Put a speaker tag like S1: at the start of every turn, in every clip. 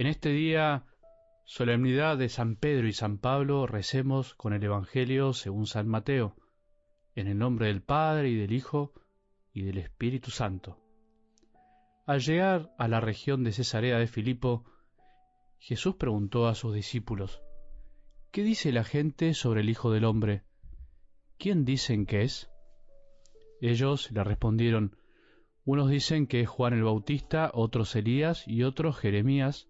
S1: En este día, solemnidad de San Pedro y San Pablo, recemos con el Evangelio según San Mateo, en el nombre del Padre y del Hijo y del Espíritu Santo. Al llegar a la región de Cesarea de Filipo, Jesús preguntó a sus discípulos, ¿Qué dice la gente sobre el Hijo del Hombre? ¿Quién dicen que es? Ellos le respondieron, unos dicen que es Juan el Bautista, otros Elías y otros Jeremías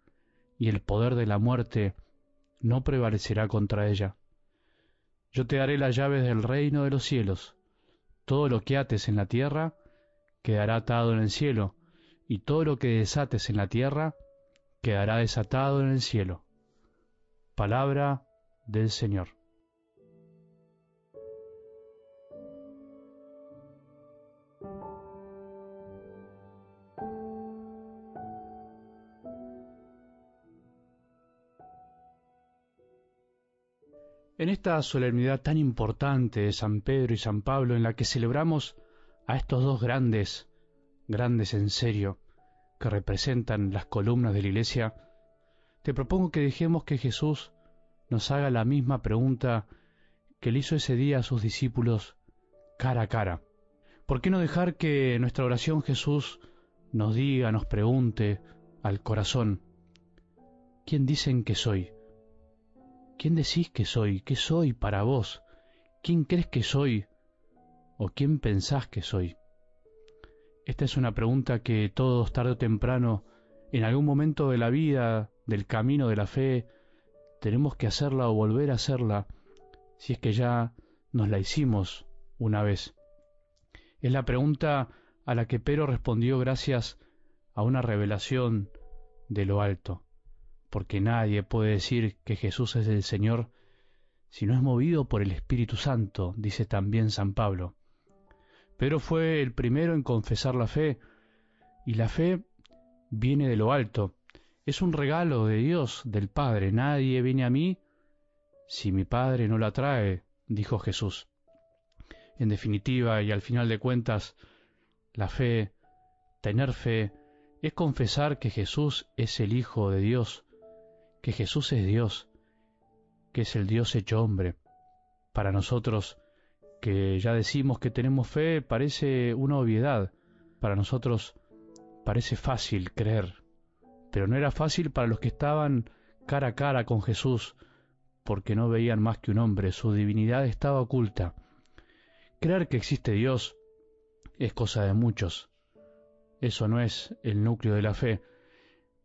S1: y el poder de la muerte no prevalecerá contra ella. Yo te daré las llaves del reino de los cielos. Todo lo que ates en la tierra quedará atado en el cielo, y todo lo que desates en la tierra quedará desatado en el cielo. Palabra del Señor. En esta solemnidad tan importante de San Pedro y San Pablo, en la que celebramos a estos dos grandes, grandes en serio, que representan las columnas de la Iglesia, te propongo que dejemos que Jesús nos haga la misma pregunta que le hizo ese día a sus discípulos cara a cara. ¿Por qué no dejar que nuestra oración Jesús nos diga, nos pregunte al corazón, ¿quién dicen que soy? ¿Quién decís que soy? ¿Qué soy para vos? ¿Quién crees que soy? ¿O quién pensás que soy? Esta es una pregunta que todos tarde o temprano, en algún momento de la vida, del camino de la fe, tenemos que hacerla o volver a hacerla, si es que ya nos la hicimos una vez. Es la pregunta a la que Pedro respondió gracias a una revelación de lo alto porque nadie puede decir que Jesús es el Señor si no es movido por el Espíritu Santo, dice también San Pablo. Pedro fue el primero en confesar la fe, y la fe viene de lo alto, es un regalo de Dios, del Padre. Nadie viene a mí si mi Padre no la trae, dijo Jesús. En definitiva, y al final de cuentas, la fe, tener fe, es confesar que Jesús es el Hijo de Dios, que Jesús es Dios, que es el Dios hecho hombre. Para nosotros, que ya decimos que tenemos fe, parece una obviedad. Para nosotros parece fácil creer, pero no era fácil para los que estaban cara a cara con Jesús, porque no veían más que un hombre, su divinidad estaba oculta. Creer que existe Dios es cosa de muchos. Eso no es el núcleo de la fe,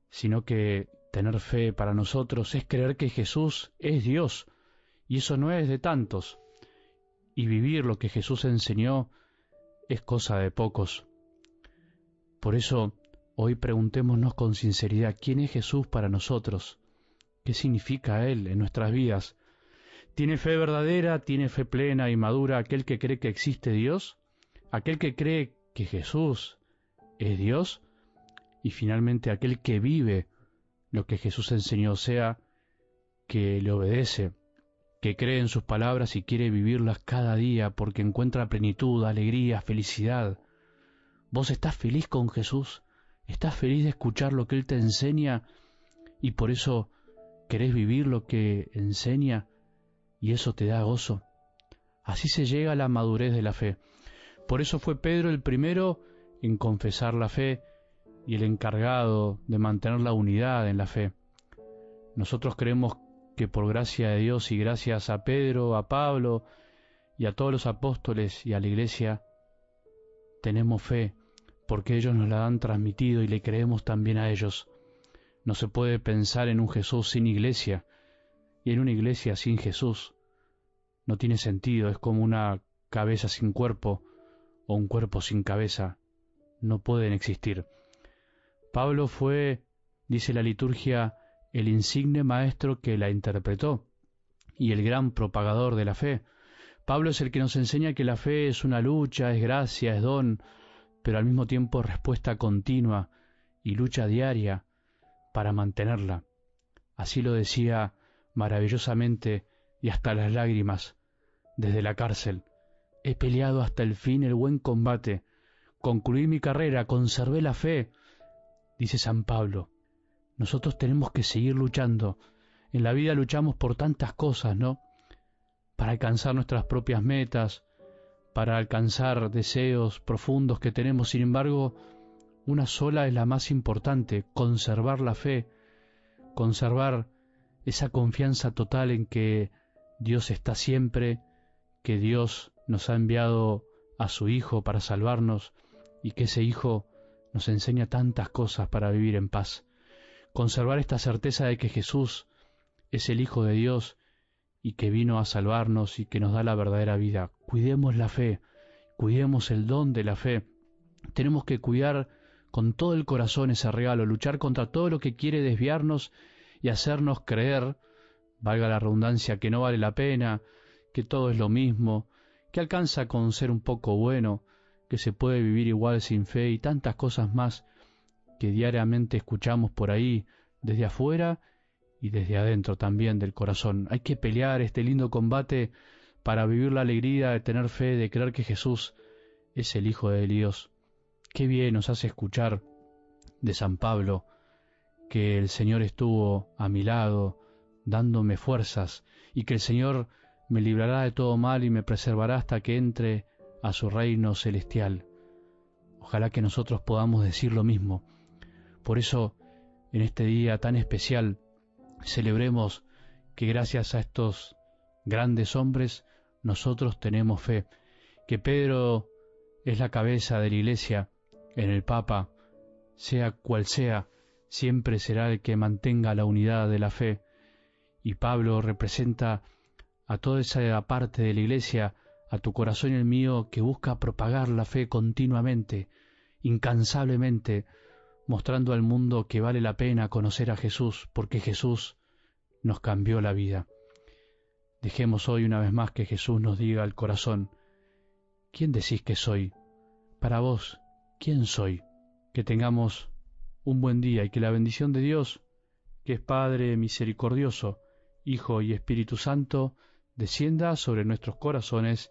S1: sino que Tener fe para nosotros es creer que Jesús es Dios, y eso no es de tantos. Y vivir lo que Jesús enseñó es cosa de pocos. Por eso, hoy preguntémonos con sinceridad quién es Jesús para nosotros, qué significa Él en nuestras vidas. ¿Tiene fe verdadera, tiene fe plena y madura aquel que cree que existe Dios? ¿Aquel que cree que Jesús es Dios? Y finalmente aquel que vive lo que Jesús enseñó, sea que le obedece, que cree en sus palabras y quiere vivirlas cada día porque encuentra plenitud, alegría, felicidad. ¿Vos estás feliz con Jesús? ¿Estás feliz de escuchar lo que Él te enseña y por eso querés vivir lo que enseña y eso te da gozo? Así se llega a la madurez de la fe. Por eso fue Pedro el primero en confesar la fe y el encargado de mantener la unidad en la fe. Nosotros creemos que por gracia de Dios y gracias a Pedro, a Pablo y a todos los apóstoles y a la iglesia, tenemos fe porque ellos nos la han transmitido y le creemos también a ellos. No se puede pensar en un Jesús sin iglesia y en una iglesia sin Jesús. No tiene sentido, es como una cabeza sin cuerpo o un cuerpo sin cabeza. No pueden existir. Pablo fue, dice la liturgia, el insigne maestro que la interpretó y el gran propagador de la fe. Pablo es el que nos enseña que la fe es una lucha, es gracia, es don, pero al mismo tiempo respuesta continua y lucha diaria para mantenerla. Así lo decía maravillosamente y hasta las lágrimas desde la cárcel. He peleado hasta el fin el buen combate, concluí mi carrera, conservé la fe, dice San Pablo. Nosotros tenemos que seguir luchando. En la vida luchamos por tantas cosas, ¿no? Para alcanzar nuestras propias metas, para alcanzar deseos profundos que tenemos. Sin embargo, una sola es la más importante, conservar la fe, conservar esa confianza total en que Dios está siempre, que Dios nos ha enviado a su Hijo para salvarnos y que ese Hijo nos enseña tantas cosas para vivir en paz. Conservar esta certeza de que Jesús es el Hijo de Dios y que vino a salvarnos y que nos da la verdadera vida. Cuidemos la fe, cuidemos el don de la fe. Tenemos que cuidar con todo el corazón ese regalo, luchar contra todo lo que quiere desviarnos y hacernos creer, valga la redundancia, que no vale la pena, que todo es lo mismo, que alcanza con ser un poco bueno, que se puede vivir igual sin fe y tantas cosas más que diariamente escuchamos por ahí, desde afuera y desde adentro también del corazón. Hay que pelear este lindo combate para vivir la alegría de tener fe, de creer que Jesús es el Hijo de Dios. Qué bien nos hace escuchar de San Pablo que el Señor estuvo a mi lado, dándome fuerzas, y que el Señor me librará de todo mal y me preservará hasta que entre a su reino celestial. Ojalá que nosotros podamos decir lo mismo. Por eso, en este día tan especial, celebremos que gracias a estos grandes hombres nosotros tenemos fe, que Pedro es la cabeza de la Iglesia, en el Papa, sea cual sea, siempre será el que mantenga la unidad de la fe, y Pablo representa a toda esa parte de la Iglesia, a tu corazón y el mío, que busca propagar la fe continuamente, incansablemente, mostrando al mundo que vale la pena conocer a Jesús, porque Jesús nos cambió la vida. Dejemos hoy una vez más que Jesús nos diga al corazón, ¿quién decís que soy? Para vos, ¿quién soy? Que tengamos un buen día y que la bendición de Dios, que es Padre misericordioso, Hijo y Espíritu Santo, descienda sobre nuestros corazones